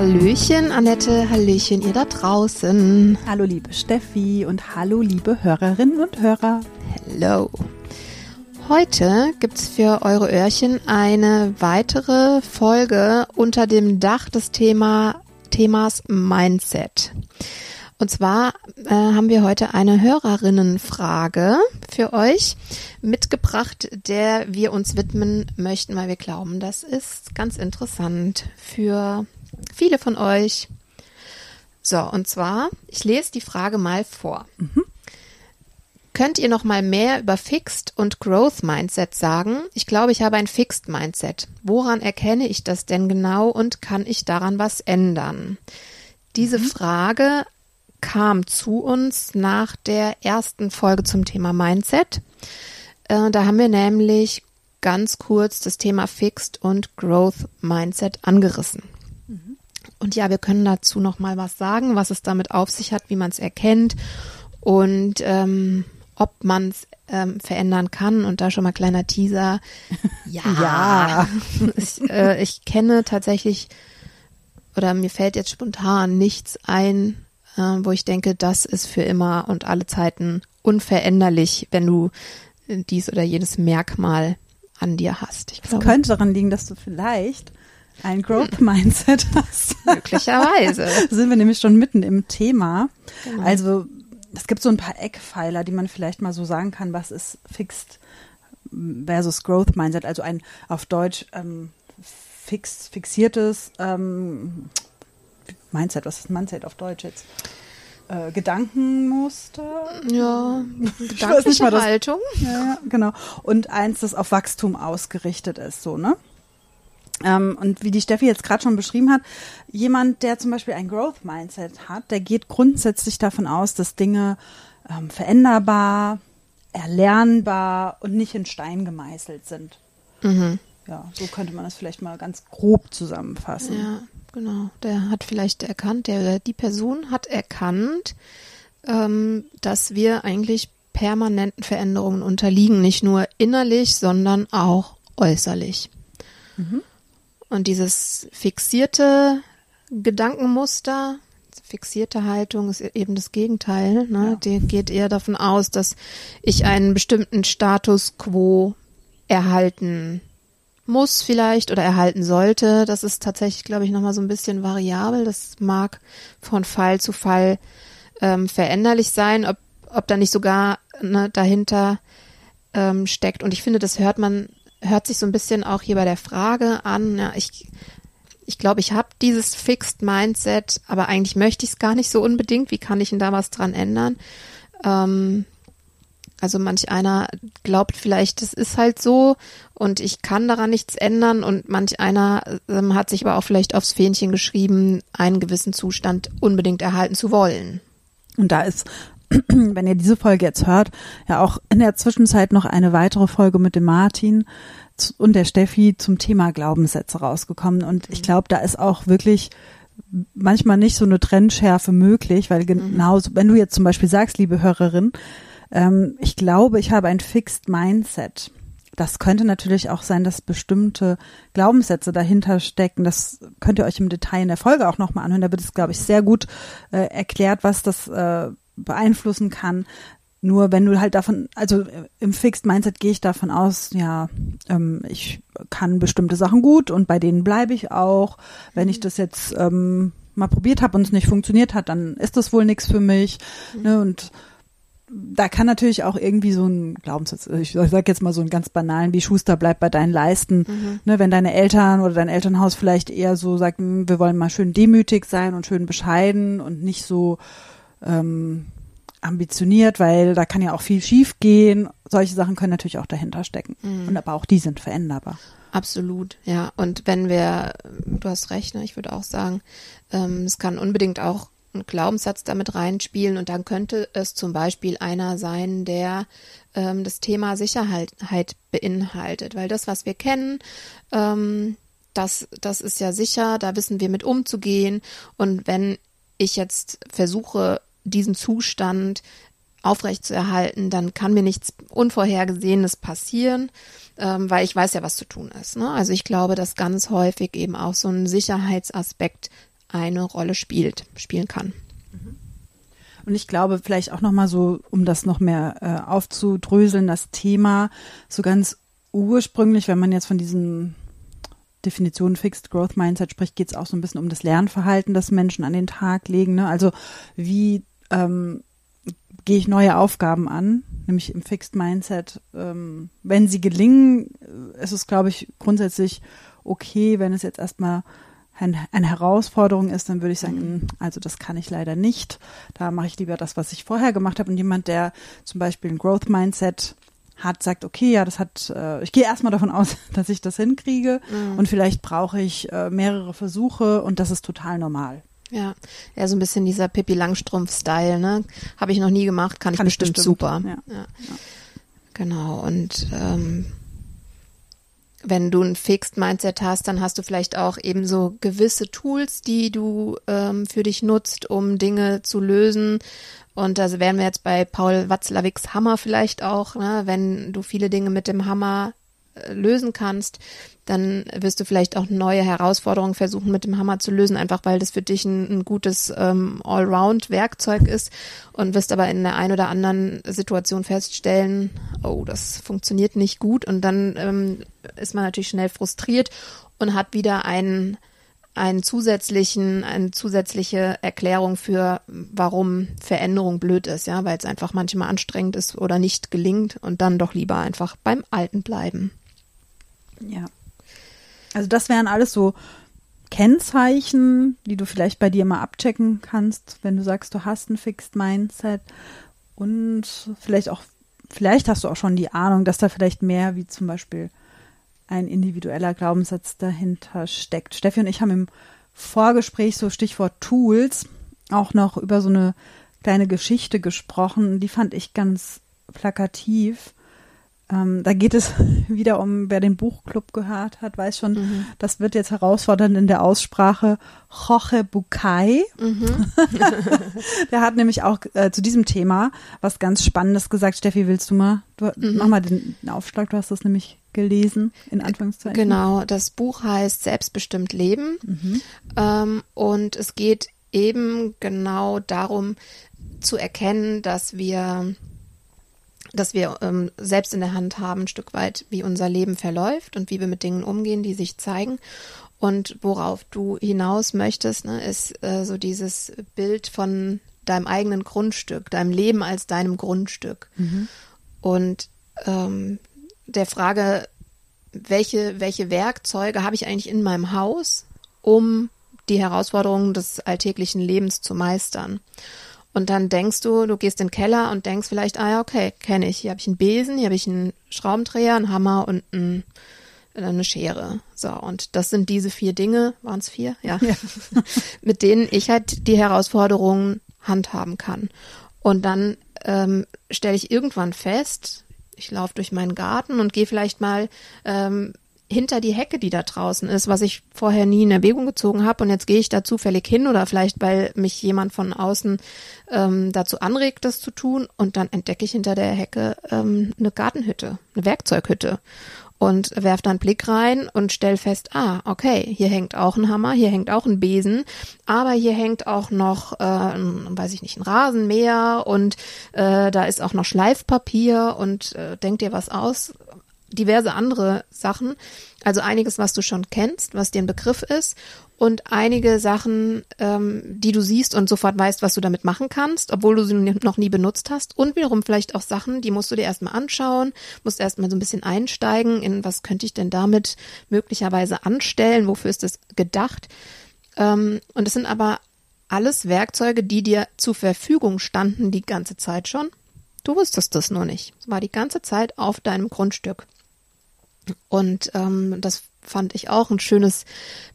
Hallöchen, Annette, Hallöchen, ihr da draußen. Hallo, liebe Steffi und hallo, liebe Hörerinnen und Hörer. Hello. Heute gibt's für eure Öhrchen eine weitere Folge unter dem Dach des Thema, Themas Mindset. Und zwar äh, haben wir heute eine Hörerinnenfrage für euch mitgebracht, der wir uns widmen möchten, weil wir glauben, das ist ganz interessant für viele von euch. So, und zwar, ich lese die Frage mal vor. Mhm. Könnt ihr noch mal mehr über Fixed und Growth Mindset sagen? Ich glaube, ich habe ein Fixed Mindset. Woran erkenne ich das denn genau und kann ich daran was ändern? Diese mhm. Frage kam zu uns nach der ersten Folge zum Thema Mindset. Äh, da haben wir nämlich ganz kurz das Thema Fixed und Growth Mindset angerissen. Und ja, wir können dazu noch mal was sagen, was es damit auf sich hat, wie man es erkennt und ähm, ob man es ähm, verändern kann. Und da schon mal kleiner Teaser. Ja, ja. ich, äh, ich kenne tatsächlich oder mir fällt jetzt spontan nichts ein, äh, wo ich denke, das ist für immer und alle Zeiten unveränderlich, wenn du dies oder jenes Merkmal an dir hast. Ich glaube, es könnte daran liegen, dass du vielleicht ein Growth-Mindset hast. Möglicherweise. sind wir nämlich schon mitten im Thema. Genau. Also es gibt so ein paar Eckpfeiler, die man vielleicht mal so sagen kann, was ist Fixed versus Growth Mindset, also ein auf Deutsch ähm, fix, fixiertes ähm, Mindset, was ist Mindset auf Deutsch jetzt? Äh, Gedankenmuster. Ja, gedankliche Haltung. Ja, ja, genau. Und eins, das auf Wachstum ausgerichtet ist, so, ne? Ähm, und wie die Steffi jetzt gerade schon beschrieben hat, jemand, der zum Beispiel ein Growth Mindset hat, der geht grundsätzlich davon aus, dass Dinge ähm, veränderbar, erlernbar und nicht in Stein gemeißelt sind. Mhm. Ja, so könnte man das vielleicht mal ganz grob zusammenfassen. Ja, genau. Der hat vielleicht erkannt, der die Person hat erkannt, ähm, dass wir eigentlich permanenten Veränderungen unterliegen, nicht nur innerlich, sondern auch äußerlich. Mhm. Und dieses fixierte Gedankenmuster, fixierte Haltung ist eben das Gegenteil. Ne? Ja. Die geht eher davon aus, dass ich einen bestimmten Status quo erhalten muss vielleicht oder erhalten sollte. Das ist tatsächlich, glaube ich, nochmal so ein bisschen variabel. Das mag von Fall zu Fall ähm, veränderlich sein, ob, ob da nicht sogar ne, dahinter ähm, steckt. Und ich finde, das hört man hört sich so ein bisschen auch hier bei der Frage an. Ja, ich ich glaube, ich habe dieses Fixed Mindset, aber eigentlich möchte ich es gar nicht so unbedingt. Wie kann ich denn da was dran ändern? Ähm, also manch einer glaubt vielleicht, das ist halt so und ich kann daran nichts ändern und manch einer ähm, hat sich aber auch vielleicht aufs Fähnchen geschrieben, einen gewissen Zustand unbedingt erhalten zu wollen. Und da ist wenn ihr diese Folge jetzt hört, ja auch in der Zwischenzeit noch eine weitere Folge mit dem Martin und der Steffi zum Thema Glaubenssätze rausgekommen. Und ich glaube, da ist auch wirklich manchmal nicht so eine Trennschärfe möglich, weil genau, wenn du jetzt zum Beispiel sagst, liebe Hörerin, ähm, ich glaube, ich habe ein Fixed Mindset. Das könnte natürlich auch sein, dass bestimmte Glaubenssätze dahinter stecken. Das könnt ihr euch im Detail in der Folge auch nochmal anhören. Da wird es, glaube ich, sehr gut äh, erklärt, was das äh, beeinflussen kann. Nur wenn du halt davon, also äh, im Fixed Mindset gehe ich davon aus, ja, ähm, ich kann bestimmte Sachen gut und bei denen bleibe ich auch. Wenn ich das jetzt ähm, mal probiert habe und es nicht funktioniert hat, dann ist das wohl nichts für mich. Mhm. Ne? Und da kann natürlich auch irgendwie so ein Glaubenssatz, ich sag jetzt mal so einen ganz banalen, wie Schuster bleibt bei deinen Leisten, mhm. ne, wenn deine Eltern oder dein Elternhaus vielleicht eher so sagt, hm, wir wollen mal schön demütig sein und schön bescheiden und nicht so ähm, ambitioniert, weil da kann ja auch viel schief gehen. Solche Sachen können natürlich auch dahinter stecken. Mhm. Und aber auch die sind veränderbar. Absolut, ja. Und wenn wir, du hast recht, ne, ich würde auch sagen, ähm, es kann unbedingt auch ein Glaubenssatz damit reinspielen und dann könnte es zum Beispiel einer sein, der ähm, das Thema Sicherheit beinhaltet, weil das, was wir kennen, ähm, das, das ist ja sicher, da wissen wir mit umzugehen und wenn ich jetzt versuche, diesen Zustand aufrechtzuerhalten, dann kann mir nichts Unvorhergesehenes passieren, ähm, weil ich weiß ja, was zu tun ist. Ne? Also ich glaube, dass ganz häufig eben auch so ein Sicherheitsaspekt eine Rolle spielt, spielen kann. Und ich glaube, vielleicht auch nochmal so, um das noch mehr äh, aufzudröseln, das Thema so ganz ursprünglich, wenn man jetzt von diesen Definitionen Fixed Growth Mindset spricht, geht es auch so ein bisschen um das Lernverhalten, das Menschen an den Tag legen. Ne? Also wie ähm, gehe ich neue Aufgaben an, nämlich im Fixed Mindset. Ähm, wenn sie gelingen, äh, ist es, glaube ich, grundsätzlich okay, wenn es jetzt erstmal ein, eine Herausforderung ist, dann würde ich sagen, mhm. also das kann ich leider nicht. Da mache ich lieber das, was ich vorher gemacht habe. Und jemand, der zum Beispiel ein Growth Mindset hat, sagt, okay, ja, das hat, äh, ich gehe erstmal davon aus, dass ich das hinkriege mhm. und vielleicht brauche ich äh, mehrere Versuche und das ist total normal. Ja, ja, so ein bisschen dieser Pippi Langstrumpf-Style, ne? Habe ich noch nie gemacht, kann, kann ich bestimmt, bestimmt super. Ja. Ja. ja. Genau, und ähm, wenn du ein Fixed Mindset hast, dann hast du vielleicht auch eben so gewisse Tools, die du ähm, für dich nutzt, um Dinge zu lösen. Und da wären wir jetzt bei Paul Watzlawicks Hammer vielleicht auch, ne? wenn du viele Dinge mit dem Hammer lösen kannst, dann wirst du vielleicht auch neue Herausforderungen versuchen mit dem Hammer zu lösen, einfach weil das für dich ein, ein gutes ähm, Allround-Werkzeug ist und wirst aber in der einen oder anderen Situation feststellen, oh, das funktioniert nicht gut und dann ähm, ist man natürlich schnell frustriert und hat wieder einen einen zusätzlichen, eine zusätzliche Erklärung für, warum Veränderung blöd ist, ja, weil es einfach manchmal anstrengend ist oder nicht gelingt und dann doch lieber einfach beim Alten bleiben. Ja. Also das wären alles so Kennzeichen, die du vielleicht bei dir mal abchecken kannst, wenn du sagst, du hast ein Fixed Mindset und vielleicht auch, vielleicht hast du auch schon die Ahnung, dass da vielleicht mehr wie zum Beispiel ein individueller Glaubenssatz dahinter steckt. Steffi und ich haben im Vorgespräch so Stichwort Tools auch noch über so eine kleine Geschichte gesprochen, die fand ich ganz plakativ. Ähm, da geht es wieder um, wer den Buchclub gehört hat, weiß schon, mhm. das wird jetzt herausfordernd in der Aussprache. Jorge Bucay. Mhm. der hat nämlich auch äh, zu diesem Thema was ganz Spannendes gesagt. Steffi, willst du mal? Du, mhm. Mach mal den, Aufschlag, du hast das nämlich gelesen, in Anführungszeichen. Genau, das Buch heißt Selbstbestimmt Leben. Mhm. Ähm, und es geht eben genau darum zu erkennen, dass wir dass wir ähm, selbst in der Hand haben, ein Stück weit, wie unser Leben verläuft und wie wir mit Dingen umgehen, die sich zeigen. Und worauf du hinaus möchtest, ne, ist äh, so dieses Bild von deinem eigenen Grundstück, deinem Leben als deinem Grundstück. Mhm. Und ähm, der Frage, welche, welche Werkzeuge habe ich eigentlich in meinem Haus, um die Herausforderungen des alltäglichen Lebens zu meistern? Und dann denkst du, du gehst in den Keller und denkst vielleicht, ah ja, okay, kenne ich. Hier habe ich einen Besen, hier habe ich einen Schraubendreher, einen Hammer und ein, eine Schere. So, und das sind diese vier Dinge, waren es vier? Ja. ja. mit denen ich halt die Herausforderungen handhaben kann. Und dann ähm, stelle ich irgendwann fest, ich laufe durch meinen Garten und gehe vielleicht mal ähm, hinter die Hecke, die da draußen ist, was ich vorher nie in Erwägung gezogen habe. Und jetzt gehe ich da zufällig hin oder vielleicht, weil mich jemand von außen ähm, dazu anregt, das zu tun. Und dann entdecke ich hinter der Hecke ähm, eine Gartenhütte, eine Werkzeughütte. Und werf dann einen Blick rein und stell fest, ah, okay, hier hängt auch ein Hammer, hier hängt auch ein Besen, aber hier hängt auch noch, äh, ein, weiß ich nicht, ein Rasenmäher und äh, da ist auch noch Schleifpapier und äh, denk dir was aus diverse andere Sachen. Also einiges, was du schon kennst, was dir ein Begriff ist und einige Sachen, ähm, die du siehst und sofort weißt, was du damit machen kannst, obwohl du sie noch nie benutzt hast. Und wiederum vielleicht auch Sachen, die musst du dir erstmal anschauen, musst erstmal so ein bisschen einsteigen in, was könnte ich denn damit möglicherweise anstellen, wofür ist das gedacht. Ähm, und es sind aber alles Werkzeuge, die dir zur Verfügung standen die ganze Zeit schon. Du wusstest das nur nicht. Es war die ganze Zeit auf deinem Grundstück. Und ähm, das fand ich auch ein schönes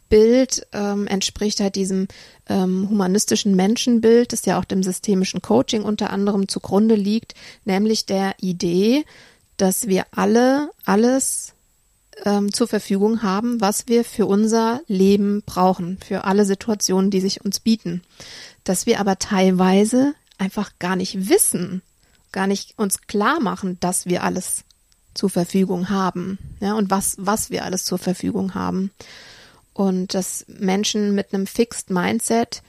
Bild, ähm, entspricht halt diesem ähm, humanistischen Menschenbild, das ja auch dem systemischen Coaching unter anderem zugrunde liegt, nämlich der Idee, dass wir alle alles ähm, zur Verfügung haben, was wir für unser Leben brauchen, für alle Situationen, die sich uns bieten. Dass wir aber teilweise einfach gar nicht wissen, gar nicht uns klar machen, dass wir alles zur Verfügung haben, ja, und was, was wir alles zur Verfügung haben. Und dass Menschen mit einem Fixed Mindset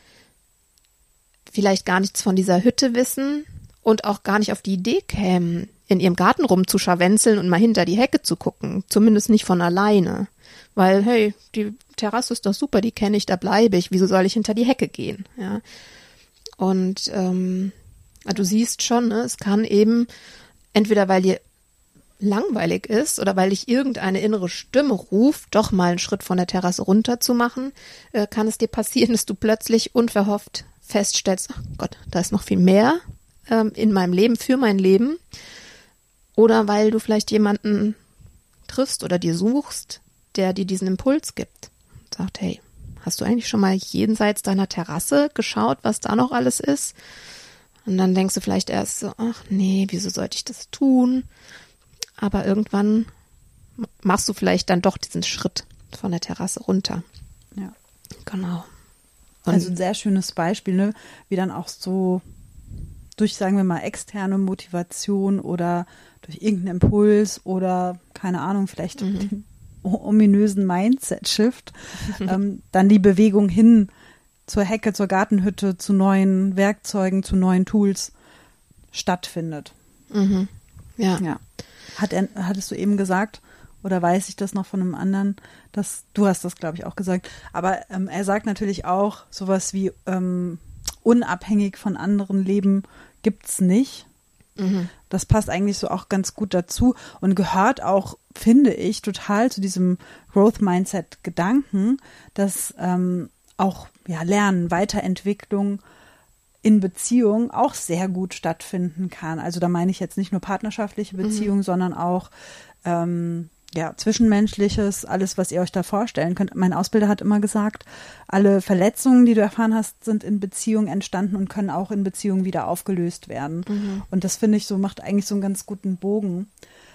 vielleicht gar nichts von dieser Hütte wissen und auch gar nicht auf die Idee kämen, in ihrem Garten rumzuscharwenzeln und mal hinter die Hecke zu gucken. Zumindest nicht von alleine. Weil, hey, die Terrasse ist doch super, die kenne ich, da bleibe ich. Wieso soll ich hinter die Hecke gehen? Ja. Und ähm, du siehst schon, ne, es kann eben entweder weil dir langweilig ist oder weil dich irgendeine innere Stimme ruft, doch mal einen Schritt von der Terrasse runter zu machen, äh, kann es dir passieren, dass du plötzlich unverhofft feststellst, ach Gott, da ist noch viel mehr ähm, in meinem Leben, für mein Leben. Oder weil du vielleicht jemanden triffst oder dir suchst, der dir diesen Impuls gibt. Sagt, hey, hast du eigentlich schon mal jenseits deiner Terrasse geschaut, was da noch alles ist? Und dann denkst du vielleicht erst so, ach nee, wieso sollte ich das tun? Aber irgendwann machst du vielleicht dann doch diesen Schritt von der Terrasse runter. Ja. Genau. Und also ein sehr schönes Beispiel, ne? wie dann auch so durch, sagen wir mal, externe Motivation oder durch irgendeinen Impuls oder keine Ahnung, vielleicht mhm. den ominösen Mindset-Shift, ähm, dann die Bewegung hin zur Hecke, zur Gartenhütte, zu neuen Werkzeugen, zu neuen Tools stattfindet. Mhm. Ja. ja. Hat er, hattest du eben gesagt, oder weiß ich das noch von einem anderen, dass du hast das, glaube ich, auch gesagt. Aber ähm, er sagt natürlich auch sowas wie ähm, unabhängig von anderen Leben gibt's nicht. Mhm. Das passt eigentlich so auch ganz gut dazu und gehört auch, finde ich, total zu diesem Growth Mindset Gedanken, dass ähm, auch ja, Lernen, Weiterentwicklung in Beziehung auch sehr gut stattfinden kann. Also da meine ich jetzt nicht nur partnerschaftliche Beziehungen, mhm. sondern auch ähm, ja, Zwischenmenschliches, alles, was ihr euch da vorstellen könnt. Mein Ausbilder hat immer gesagt, alle Verletzungen, die du erfahren hast, sind in Beziehungen entstanden und können auch in Beziehungen wieder aufgelöst werden. Mhm. Und das finde ich so, macht eigentlich so einen ganz guten Bogen.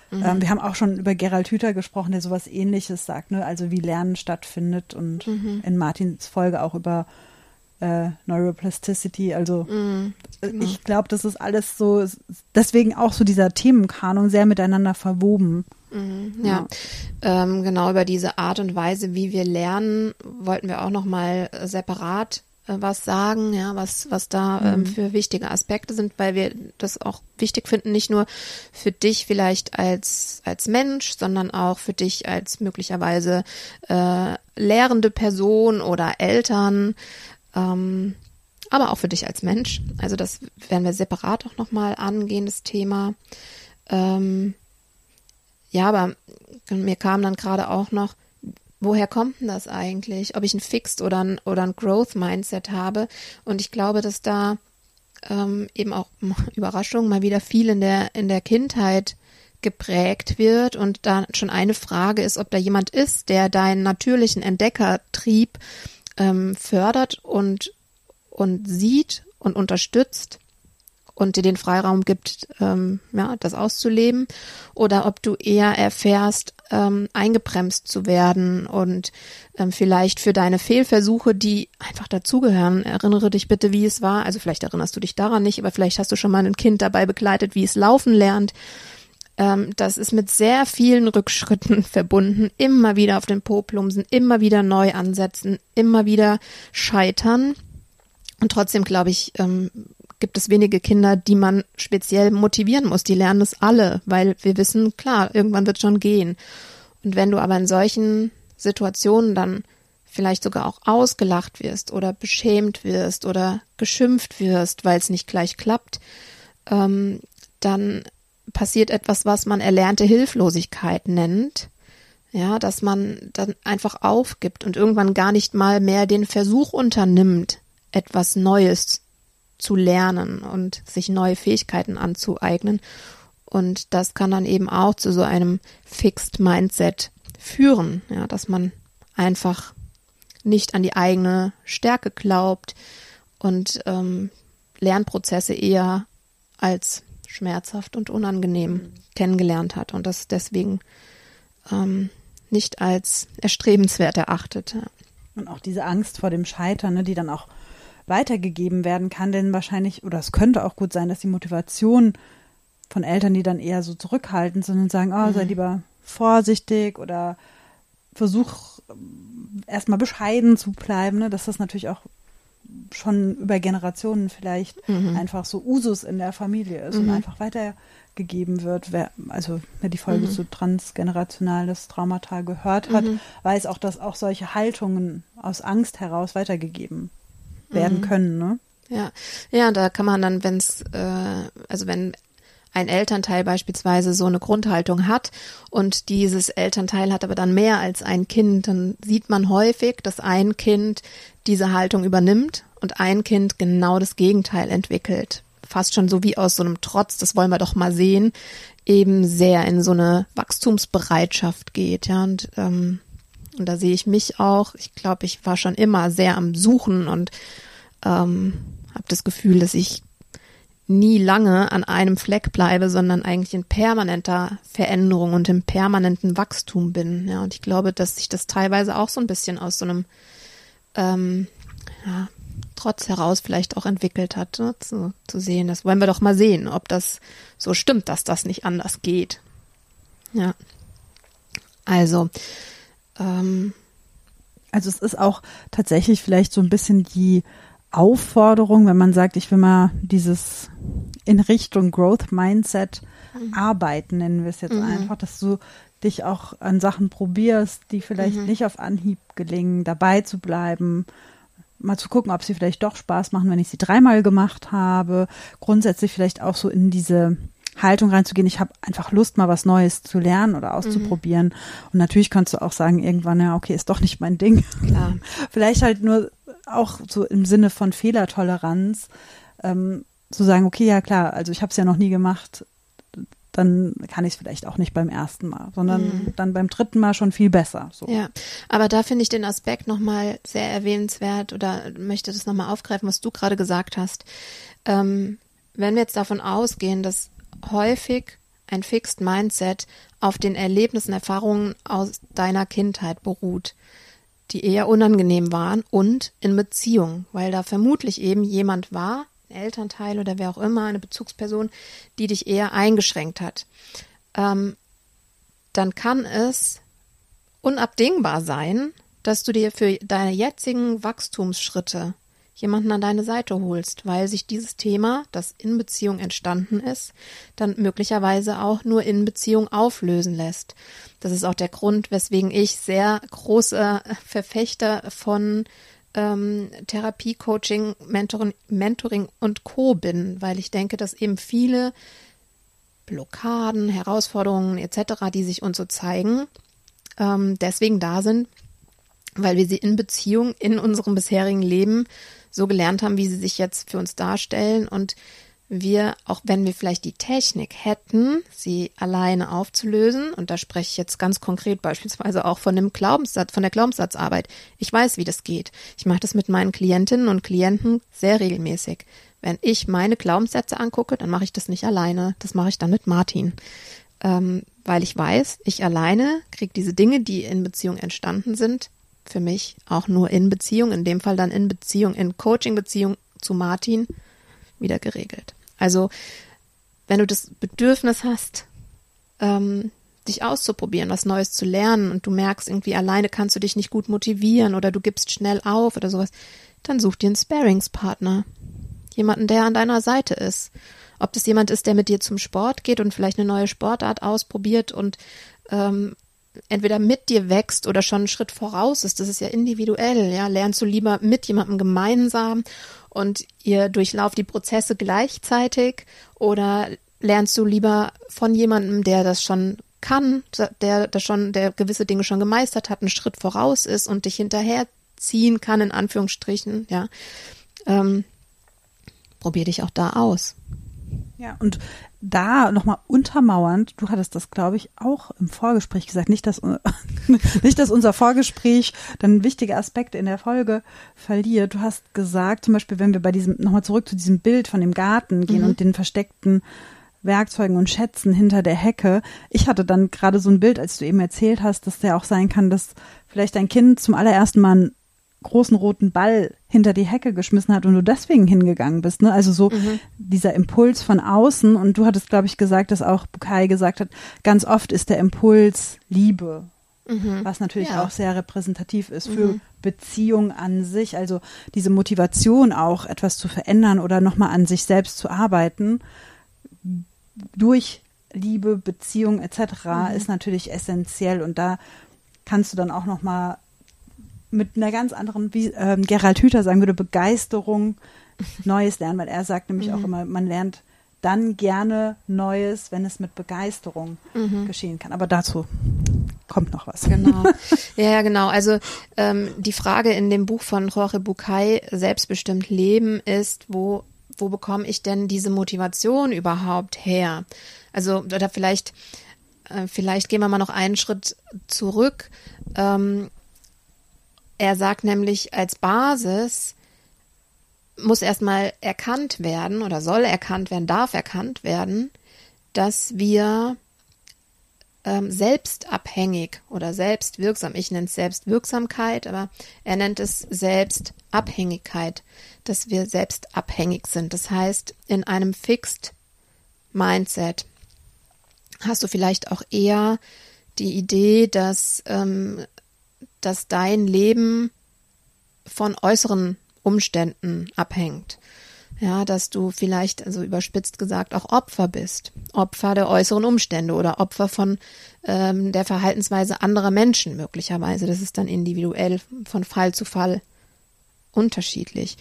Mhm. Ähm, wir haben auch schon über Gerald Hüther gesprochen, der sowas ähnliches sagt, ne? Also wie Lernen stattfindet und mhm. in Martins Folge auch über äh, Neuroplasticity. Also mhm, genau. ich glaube, das ist alles so, deswegen auch so dieser Themenkanon sehr miteinander verwoben. Mhm, ja, ja. Ähm, genau über diese Art und Weise, wie wir lernen, wollten wir auch noch mal separat äh, was sagen, ja, was was da ähm, mhm. für wichtige Aspekte sind, weil wir das auch wichtig finden, nicht nur für dich vielleicht als als Mensch, sondern auch für dich als möglicherweise äh, lehrende Person oder Eltern, ähm, aber auch für dich als Mensch. Also das werden wir separat auch noch mal angehen, das Thema. Ähm, ja, aber mir kam dann gerade auch noch, woher kommt denn das eigentlich? Ob ich ein Fixed oder ein, oder ein Growth Mindset habe. Und ich glaube, dass da ähm, eben auch Überraschung mal wieder viel in der, in der Kindheit geprägt wird und da schon eine Frage ist, ob da jemand ist, der deinen natürlichen Entdeckertrieb ähm, fördert und, und sieht und unterstützt und dir den Freiraum gibt, ähm, ja, das auszuleben, oder ob du eher erfährst, ähm, eingebremst zu werden und ähm, vielleicht für deine Fehlversuche, die einfach dazugehören. Erinnere dich bitte, wie es war. Also vielleicht erinnerst du dich daran nicht, aber vielleicht hast du schon mal ein Kind dabei begleitet, wie es laufen lernt. Ähm, das ist mit sehr vielen Rückschritten verbunden. Immer wieder auf den Po plumpsen, immer wieder neu ansetzen, immer wieder scheitern. Und trotzdem, glaube ich, ähm, gibt es wenige Kinder, die man speziell motivieren muss. Die lernen es alle, weil wir wissen, klar, irgendwann wird schon gehen. Und wenn du aber in solchen Situationen dann vielleicht sogar auch ausgelacht wirst oder beschämt wirst oder geschimpft wirst, weil es nicht gleich klappt, ähm, dann passiert etwas, was man erlernte Hilflosigkeit nennt. Ja, dass man dann einfach aufgibt und irgendwann gar nicht mal mehr den Versuch unternimmt, etwas Neues zu lernen und sich neue Fähigkeiten anzueignen Und das kann dann eben auch zu so einem Fixed Mindset führen, ja, dass man einfach nicht an die eigene Stärke glaubt und ähm, Lernprozesse eher als schmerzhaft und unangenehm kennengelernt hat und das deswegen ähm, nicht als erstrebenswert erachtet. Ja. Und auch diese Angst vor dem Scheitern, ne, die dann auch weitergegeben werden kann, denn wahrscheinlich, oder es könnte auch gut sein, dass die Motivation von Eltern, die dann eher so zurückhaltend sind und sagen, oh, mhm. sei lieber vorsichtig oder versuch erstmal bescheiden zu bleiben, ne, dass das natürlich auch schon über Generationen vielleicht mhm. einfach so Usus in der Familie ist mhm. und einfach weitergegeben wird. Wer, also wer die Folge mhm. zu transgenerationales Traumata gehört hat, mhm. weiß auch, dass auch solche Haltungen aus Angst heraus weitergegeben werden mhm. können. Ne? Ja, ja, da kann man dann, wenn es, äh, also wenn ein Elternteil beispielsweise so eine Grundhaltung hat und dieses Elternteil hat aber dann mehr als ein Kind, dann sieht man häufig, dass ein Kind diese Haltung übernimmt und ein Kind genau das Gegenteil entwickelt. Fast schon so wie aus so einem Trotz, das wollen wir doch mal sehen, eben sehr in so eine Wachstumsbereitschaft geht, ja, und, ähm, und da sehe ich mich auch. Ich glaube, ich war schon immer sehr am Suchen und ähm, habe das Gefühl, dass ich nie lange an einem Fleck bleibe, sondern eigentlich in permanenter Veränderung und im permanenten Wachstum bin. Ja, und ich glaube, dass sich das teilweise auch so ein bisschen aus so einem ähm, ja, Trotz heraus vielleicht auch entwickelt hat, ne, zu, zu sehen. Das wollen wir doch mal sehen, ob das so stimmt, dass das nicht anders geht. Ja. Also, ähm, also es ist auch tatsächlich vielleicht so ein bisschen die Aufforderung, wenn man sagt, ich will mal dieses in Richtung Growth Mindset mhm. arbeiten, nennen wir es jetzt mhm. einfach, dass du dich auch an Sachen probierst, die vielleicht mhm. nicht auf Anhieb gelingen, dabei zu bleiben, mal zu gucken, ob sie vielleicht doch Spaß machen, wenn ich sie dreimal gemacht habe, grundsätzlich vielleicht auch so in diese Haltung reinzugehen, ich habe einfach Lust, mal was Neues zu lernen oder auszuprobieren. Mhm. Und natürlich kannst du auch sagen, irgendwann, ja, okay, ist doch nicht mein Ding. Klar. Vielleicht halt nur auch so im Sinne von Fehlertoleranz, ähm, zu sagen, okay, ja klar, also ich habe es ja noch nie gemacht, dann kann ich es vielleicht auch nicht beim ersten Mal, sondern mhm. dann beim dritten Mal schon viel besser. So. Ja, aber da finde ich den Aspekt nochmal sehr erwähnenswert oder möchte das nochmal aufgreifen, was du gerade gesagt hast. Ähm, wenn wir jetzt davon ausgehen, dass häufig ein Fixed Mindset auf den Erlebnissen, Erfahrungen aus deiner Kindheit beruht, die eher unangenehm waren und in Beziehung, weil da vermutlich eben jemand war, ein Elternteil oder wer auch immer, eine Bezugsperson, die dich eher eingeschränkt hat. Ähm, dann kann es unabdingbar sein, dass du dir für deine jetzigen Wachstumsschritte jemanden an deine Seite holst, weil sich dieses Thema, das in Beziehung entstanden ist, dann möglicherweise auch nur in Beziehung auflösen lässt. Das ist auch der Grund, weswegen ich sehr großer Verfechter von ähm, Therapie, Coaching, Mentoring, Mentoring und Co. bin, weil ich denke, dass eben viele Blockaden, Herausforderungen etc., die sich uns so zeigen, ähm, deswegen da sind, weil wir sie in Beziehung in unserem bisherigen Leben so gelernt haben, wie sie sich jetzt für uns darstellen und wir, auch wenn wir vielleicht die Technik hätten, sie alleine aufzulösen, und da spreche ich jetzt ganz konkret beispielsweise auch von dem Glaubenssatz, von der Glaubenssatzarbeit. Ich weiß, wie das geht. Ich mache das mit meinen Klientinnen und Klienten sehr regelmäßig. Wenn ich meine Glaubenssätze angucke, dann mache ich das nicht alleine. Das mache ich dann mit Martin. Ähm, weil ich weiß, ich alleine kriege diese Dinge, die in Beziehung entstanden sind, für mich auch nur in Beziehung, in dem Fall dann in Beziehung, in Coaching-Beziehung zu Martin wieder geregelt. Also, wenn du das Bedürfnis hast, ähm, dich auszuprobieren, was Neues zu lernen und du merkst irgendwie alleine kannst du dich nicht gut motivieren oder du gibst schnell auf oder sowas, dann such dir einen Sparingspartner. Jemanden, der an deiner Seite ist. Ob das jemand ist, der mit dir zum Sport geht und vielleicht eine neue Sportart ausprobiert und ähm, entweder mit dir wächst oder schon einen Schritt voraus ist, das ist ja individuell, ja, lernst du lieber mit jemandem gemeinsam und ihr durchlauft die Prozesse gleichzeitig oder lernst du lieber von jemandem, der das schon kann, der das schon, der gewisse Dinge schon gemeistert hat, einen Schritt voraus ist und dich hinterherziehen kann, in Anführungsstrichen, ja. Ähm, probier dich auch da aus. Ja, und da nochmal untermauernd, du hattest das, glaube ich, auch im Vorgespräch gesagt, nicht, dass, nicht, dass unser Vorgespräch dann wichtige Aspekte in der Folge verliert. Du hast gesagt, zum Beispiel, wenn wir bei diesem, nochmal zurück zu diesem Bild von dem Garten gehen mhm. und den versteckten Werkzeugen und Schätzen hinter der Hecke. Ich hatte dann gerade so ein Bild, als du eben erzählt hast, dass der auch sein kann, dass vielleicht dein Kind zum allerersten Mal einen großen roten Ball hinter die Hecke geschmissen hat und du deswegen hingegangen bist. Ne? Also so mhm. dieser Impuls von außen. Und du hattest, glaube ich, gesagt, dass auch Bukai gesagt hat, ganz oft ist der Impuls Liebe. Mhm. Was natürlich ja. auch sehr repräsentativ ist für mhm. Beziehung an sich. Also diese Motivation auch, etwas zu verändern oder nochmal an sich selbst zu arbeiten durch Liebe, Beziehung etc. Mhm. ist natürlich essentiell und da kannst du dann auch noch mal mit einer ganz anderen, wie äh, Gerald Hüther sagen würde, Begeisterung Neues lernen, weil er sagt nämlich mhm. auch immer, man lernt dann gerne Neues, wenn es mit Begeisterung mhm. geschehen kann. Aber dazu kommt noch was. Genau. Ja, genau. Also ähm, die Frage in dem Buch von Jorge Bucay, Selbstbestimmt Leben, ist, wo wo bekomme ich denn diese Motivation überhaupt her? Also, oder vielleicht, äh, vielleicht gehen wir mal noch einen Schritt zurück. Ähm, er sagt nämlich, als Basis muss erstmal erkannt werden oder soll erkannt werden, darf erkannt werden, dass wir ähm, selbstabhängig oder selbstwirksam, ich nenne es Selbstwirksamkeit, aber er nennt es Selbstabhängigkeit, dass wir selbstabhängig sind. Das heißt, in einem Fixed Mindset hast du vielleicht auch eher die Idee, dass, ähm, dass dein Leben von äußeren Umständen abhängt. Ja, dass du vielleicht, also überspitzt gesagt, auch Opfer bist. Opfer der äußeren Umstände oder Opfer von ähm, der Verhaltensweise anderer Menschen möglicherweise. Das ist dann individuell von Fall zu Fall unterschiedlich.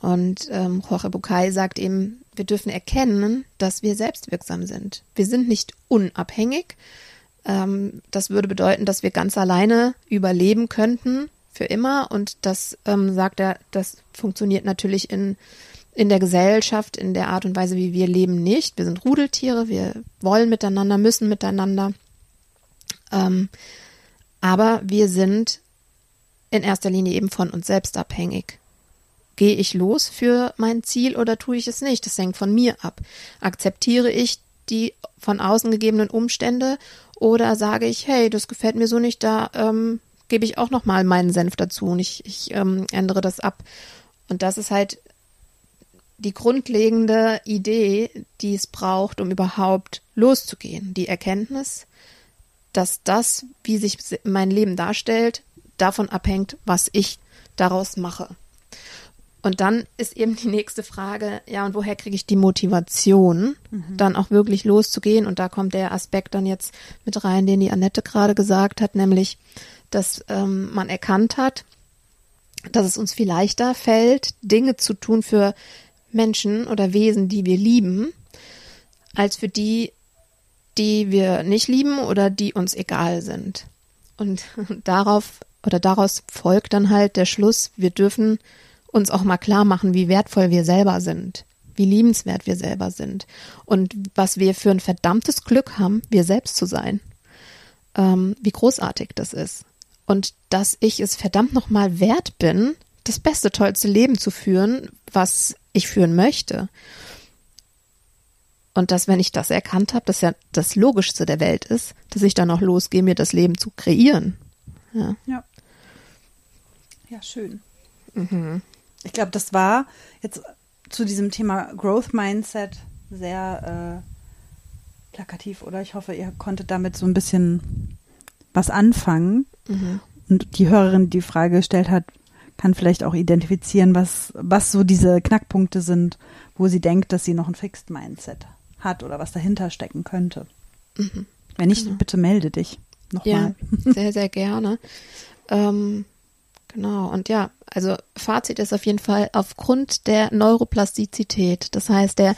Und ähm, Jorge Bucay sagt eben, wir dürfen erkennen, dass wir selbstwirksam sind. Wir sind nicht unabhängig. Ähm, das würde bedeuten, dass wir ganz alleine überleben könnten für immer. Und das ähm, sagt er, das funktioniert natürlich in in der Gesellschaft, in der Art und Weise, wie wir leben, nicht. Wir sind Rudeltiere, wir wollen miteinander, müssen miteinander. Ähm, aber wir sind in erster Linie eben von uns selbst abhängig. Gehe ich los für mein Ziel oder tue ich es nicht? Das hängt von mir ab. Akzeptiere ich die von außen gegebenen Umstände oder sage ich, hey, das gefällt mir so nicht, da ähm, gebe ich auch noch mal meinen Senf dazu und ich, ich ähm, ändere das ab. Und das ist halt die grundlegende Idee, die es braucht, um überhaupt loszugehen. Die Erkenntnis, dass das, wie sich mein Leben darstellt, davon abhängt, was ich daraus mache. Und dann ist eben die nächste Frage, ja, und woher kriege ich die Motivation, mhm. dann auch wirklich loszugehen? Und da kommt der Aspekt dann jetzt mit rein, den die Annette gerade gesagt hat, nämlich, dass ähm, man erkannt hat, dass es uns viel leichter fällt, Dinge zu tun, für Menschen oder Wesen, die wir lieben, als für die, die wir nicht lieben oder die uns egal sind. Und darauf oder daraus folgt dann halt der Schluss, wir dürfen uns auch mal klar machen, wie wertvoll wir selber sind, wie liebenswert wir selber sind und was wir für ein verdammtes Glück haben, wir selbst zu sein. Ähm, wie großartig das ist. Und dass ich es verdammt nochmal wert bin, das beste, tollste Leben zu führen, was ich führen möchte. Und dass, wenn ich das erkannt habe, dass ja das Logischste der Welt ist, dass ich dann auch losgehe, mir das Leben zu kreieren. Ja. Ja, ja schön. Mhm. Ich glaube, das war jetzt zu diesem Thema Growth Mindset sehr äh, plakativ, oder? Ich hoffe, ihr konntet damit so ein bisschen was anfangen. Mhm. Und die Hörerin, die die Frage gestellt hat, kann vielleicht auch identifizieren, was, was so diese Knackpunkte sind, wo sie denkt, dass sie noch ein Fixed Mindset hat oder was dahinter stecken könnte. Mhm. Wenn nicht, genau. bitte melde dich nochmal. Ja, sehr, sehr gerne. ähm, genau, und ja, also Fazit ist auf jeden Fall aufgrund der Neuroplastizität, das heißt, der,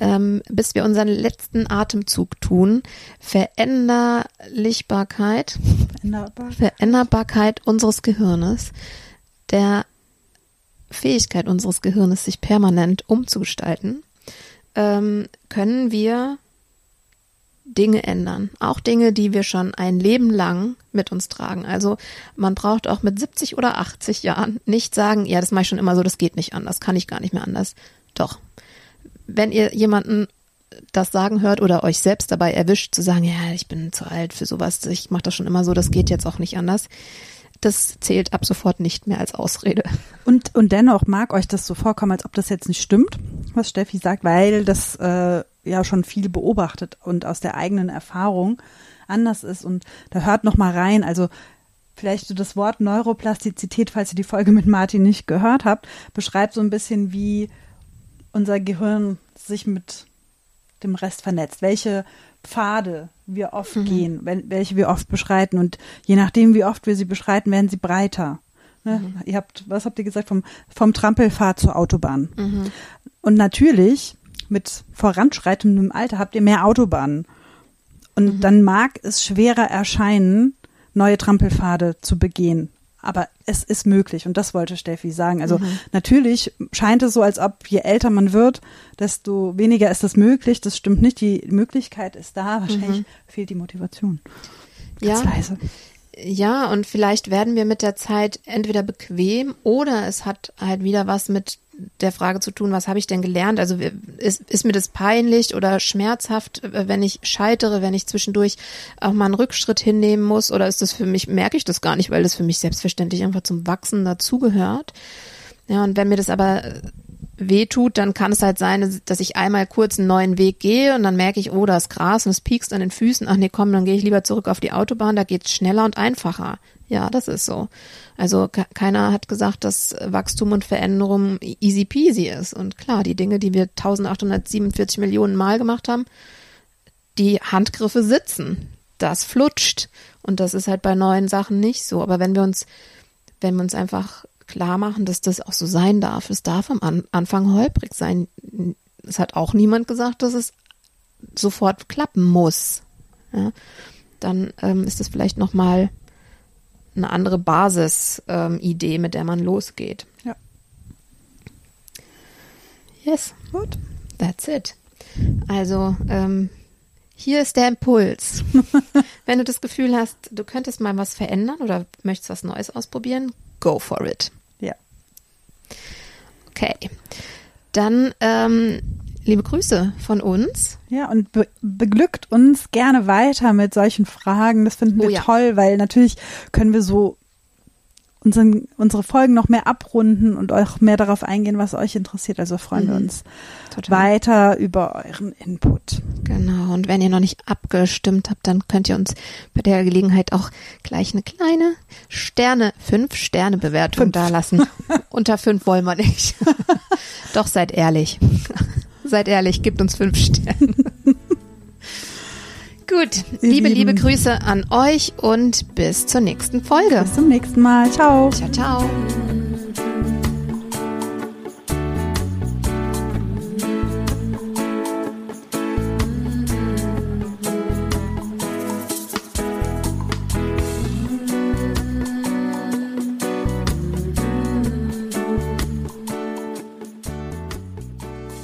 ähm, bis wir unseren letzten Atemzug tun, Veränderlichbarkeit, Veränderbarkeit, Veränderbarkeit unseres Gehirnes der Fähigkeit unseres Gehirnes, sich permanent umzugestalten, ähm, können wir Dinge ändern. Auch Dinge, die wir schon ein Leben lang mit uns tragen. Also man braucht auch mit 70 oder 80 Jahren nicht sagen, ja, das mache ich schon immer so, das geht nicht anders, kann ich gar nicht mehr anders. Doch. Wenn ihr jemanden das sagen hört oder euch selbst dabei erwischt, zu sagen, ja, ich bin zu alt für sowas, ich mache das schon immer so, das geht jetzt auch nicht anders. Das zählt ab sofort nicht mehr als Ausrede. Und, und dennoch mag euch das so vorkommen, als ob das jetzt nicht stimmt, was Steffi sagt, weil das äh, ja schon viel beobachtet und aus der eigenen Erfahrung anders ist. Und da hört noch mal rein. Also vielleicht so das Wort Neuroplastizität, falls ihr die Folge mit Martin nicht gehört habt, beschreibt so ein bisschen, wie unser Gehirn sich mit dem Rest vernetzt. Welche Pfade wir oft mhm. gehen, welche wir oft beschreiten. Und je nachdem, wie oft wir sie beschreiten, werden sie breiter. Ne? Mhm. Ihr habt, was habt ihr gesagt, vom, vom Trampelpfad zur Autobahn. Mhm. Und natürlich mit voranschreitendem Alter habt ihr mehr Autobahnen. Und mhm. dann mag es schwerer erscheinen, neue Trampelpfade zu begehen. Aber es ist möglich und das wollte Steffi sagen. Also mhm. natürlich scheint es so, als ob je älter man wird, desto weniger ist es möglich. Das stimmt nicht. Die Möglichkeit ist da. Wahrscheinlich mhm. fehlt die Motivation. Ganz ja. leise. Ja, und vielleicht werden wir mit der Zeit entweder bequem oder es hat halt wieder was mit der Frage zu tun, was habe ich denn gelernt? Also ist, ist mir das peinlich oder schmerzhaft, wenn ich scheitere, wenn ich zwischendurch auch mal einen Rückschritt hinnehmen muss? Oder ist das für mich, merke ich das gar nicht, weil das für mich selbstverständlich einfach zum Wachsen dazugehört? Ja, und wenn mir das aber wehtut, dann kann es halt sein, dass ich einmal kurz einen neuen Weg gehe und dann merke ich, oh, da ist Gras und es piekst an den Füßen. Ach nee, komm, dann gehe ich lieber zurück auf die Autobahn, da geht's schneller und einfacher. Ja, das ist so. Also keiner hat gesagt, dass Wachstum und Veränderung easy peasy ist. Und klar, die Dinge, die wir 1847 Millionen Mal gemacht haben, die Handgriffe sitzen. Das flutscht. Und das ist halt bei neuen Sachen nicht so. Aber wenn wir uns, wenn wir uns einfach klar machen, dass das auch so sein darf. Es darf am An Anfang holprig sein. Es hat auch niemand gesagt, dass es sofort klappen muss. Ja, dann ähm, ist das vielleicht nochmal eine andere Basis-Idee, ähm, mit der man losgeht. Ja. Yes. Gut. That's it. Also, ähm, hier ist der Impuls. Wenn du das Gefühl hast, du könntest mal was verändern oder möchtest was Neues ausprobieren, go for it. Ja. Okay. Dann ähm, liebe Grüße von uns. Ja, und be beglückt uns gerne weiter mit solchen Fragen. Das finden wir oh, ja. toll, weil natürlich können wir so unseren, unsere Folgen noch mehr abrunden und auch mehr darauf eingehen, was euch interessiert. Also freuen mhm. wir uns Total. weiter über euren Input. Genau. Und wenn ihr noch nicht abgestimmt habt, dann könnt ihr uns bei der Gelegenheit auch gleich eine kleine Sterne, fünf Sterne Bewertung da lassen. Unter fünf wollen wir nicht. Doch seid ehrlich. Seid ehrlich, gebt uns fünf Sterne. Gut, liebe, liebe Grüße an euch und bis zur nächsten Folge. Bis zum nächsten Mal. Ciao. Ciao, ciao.